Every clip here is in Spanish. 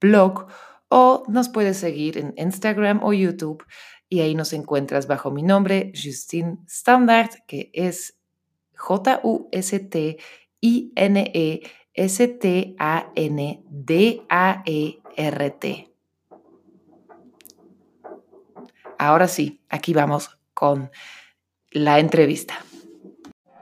blog o nos puedes seguir en Instagram o YouTube y ahí nos encuentras bajo mi nombre, Justine Standard, que es J-U-S-T-I-N-E-S-T-A-N-D-A-E-R-T. Ahora sí, aquí vamos con la entrevista.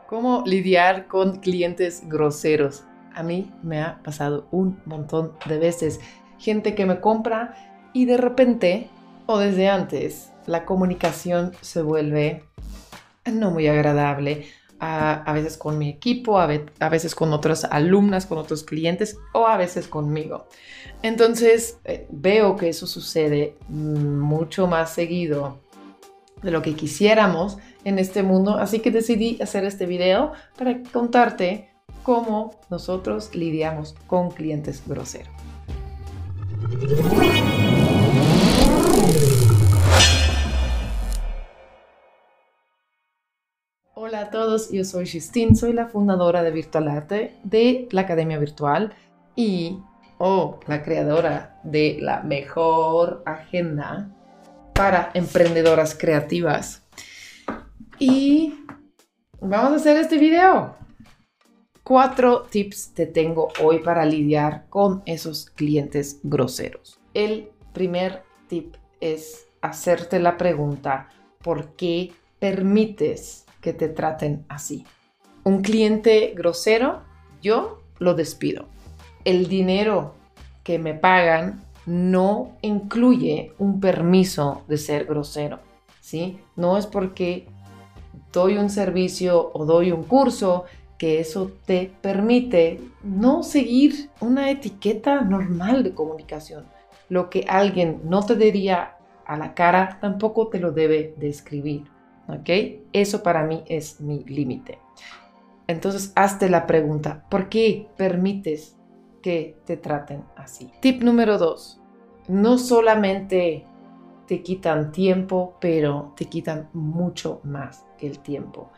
¿Cómo lidiar con clientes groseros? A mí me ha pasado un montón de veces gente que me compra y de repente o desde antes la comunicación se vuelve no muy agradable. A, veces con mi equipo, a, veces con otras alumnas, con otros clientes o a veces conmigo. Entonces eh, veo que eso sucede mucho más seguido de lo que quisiéramos en este mundo, así que decidí hacer este video para contarte cómo nosotros lidiamos con clientes groseros. Hola a todos, yo soy Justine, soy la fundadora de Virtual Arte, de la Academia Virtual y o la creadora de la mejor agenda para emprendedoras creativas. Y vamos a hacer este video. Cuatro tips te tengo hoy para lidiar con esos clientes groseros. El primer tip es hacerte la pregunta, ¿por qué permites que te traten así? Un cliente grosero, yo lo despido. El dinero que me pagan no incluye un permiso de ser grosero, ¿sí? No es porque doy un servicio o doy un curso que eso te permite no seguir una etiqueta normal de comunicación. Lo que alguien no te diría a la cara, tampoco te lo debe describir. ¿Ok? Eso para mí es mi límite. Entonces, hazte la pregunta, ¿por qué permites que te traten así? Tip número dos, no solamente te quitan tiempo, pero te quitan mucho más que el tiempo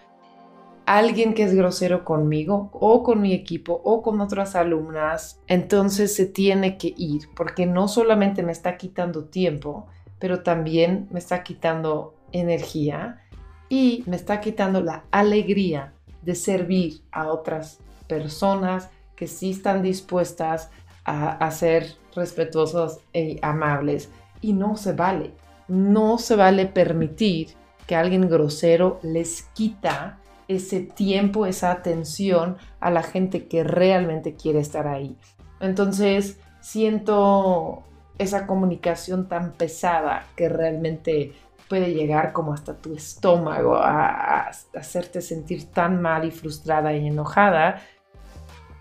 alguien que es grosero conmigo o con mi equipo o con otras alumnas, entonces se tiene que ir porque no solamente me está quitando tiempo, pero también me está quitando energía y me está quitando la alegría de servir a otras personas que sí están dispuestas a, ser respetuosas y amables. Y no se vale, no se vale permitir que alguien grosero les quita ese tiempo, esa atención a la gente que realmente quiere estar ahí. Entonces, siento esa comunicación tan pesada que realmente puede llegar como hasta tu estómago a, hacerte sentir tan mal y frustrada y enojada.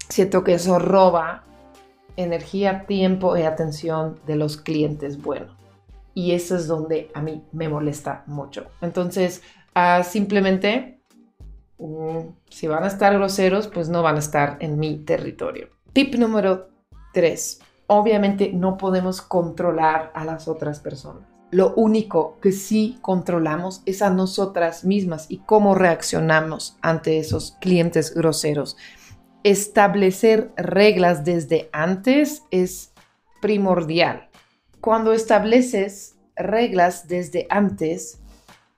Siento que eso roba energía, tiempo y atención de los clientes buenos. Y eso es donde a mí me molesta mucho. Entonces, ah, simplemente si van a estar groseros, pues no van a estar en mi territorio. Tip número 3. Obviamente no podemos controlar a las otras personas. Lo único que sí controlamos es a nosotras mismas y cómo reaccionamos ante esos clientes groseros. Establecer reglas desde antes es primordial. Cuando estableces reglas desde antes,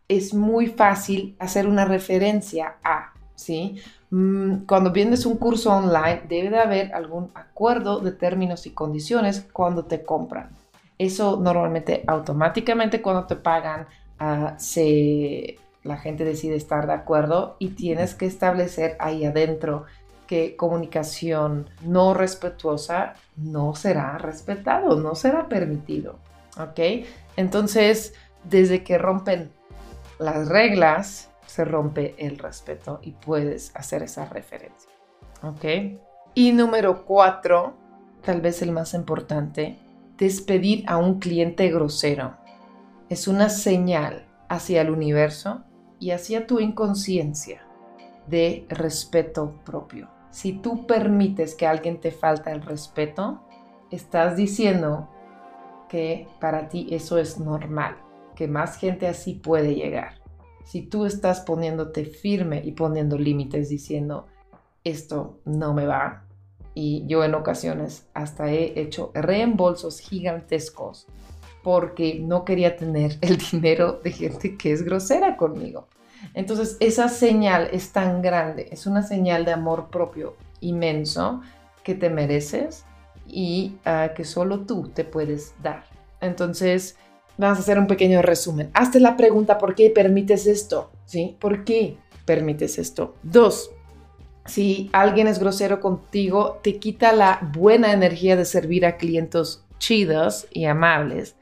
es muy fácil hacer una referencia a, ¿sí? Mm, cuando vienes un curso online, debe de haber algún acuerdo de términos y condiciones cuando te compran. Eso normalmente automáticamente cuando te pagan, ah, la gente decide estar de acuerdo y tienes que establecer ahí adentro que comunicación no respetuosa no será respetado, no será permitido. ¿Ok? Entonces, desde que rompen las reglas, se rompe el respeto y puedes hacer esa referencia. ¿Ok? Y número cuatro, tal vez el más importante, despedir a un cliente grosero es una señal hacia el universo y hacia tu inconsciencia de respeto propio. Si tú permites que alguien te falta el respeto, estás diciendo que para ti eso es normal, que más gente así puede llegar. Si tú estás poniéndote firme y poniendo límites diciendo, esto no me va, y yo en ocasiones hasta he hecho reembolsos gigantescos porque no quería tener el dinero de gente que es grosera conmigo. Entonces esa señal es tan grande, es una señal de amor propio inmenso que te mereces y ah, que solo tú te puedes dar. Entonces, vamos a hacer un pequeño resumen. Hazte la pregunta, ¿por qué permites esto? ¿Sí? ¿Por qué permites esto? Dos, si alguien es grosero contigo, te quita la buena energía de servir a clientes chidos y amables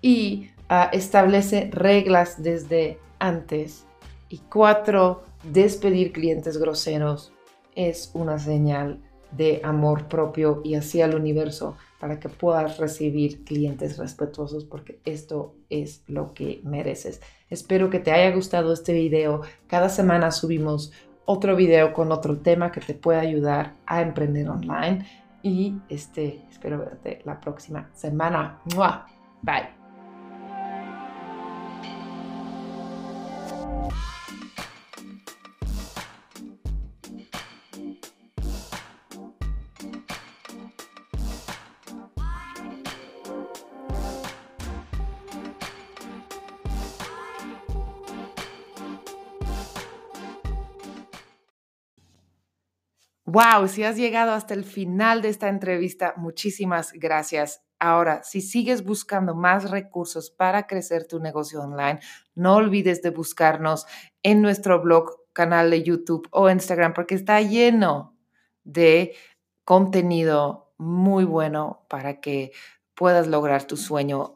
y ah, establece reglas desde antes. Y cuatro, despedir clientes groseros es una señal de amor propio y hacia el universo para que puedas recibir clientes respetuosos porque esto es lo que mereces. Espero que te haya gustado este video. Cada semana subimos otro video con otro tema que te pueda ayudar a emprender online y este espero verte la próxima semana. Bye. Wow, si has llegado hasta el final de esta entrevista, muchísimas gracias. Ahora, si sigues buscando más recursos para crecer tu negocio online, no olvides de buscarnos en nuestro blog, canal de YouTube o Instagram, porque está lleno de contenido muy bueno para que puedas lograr tu sueño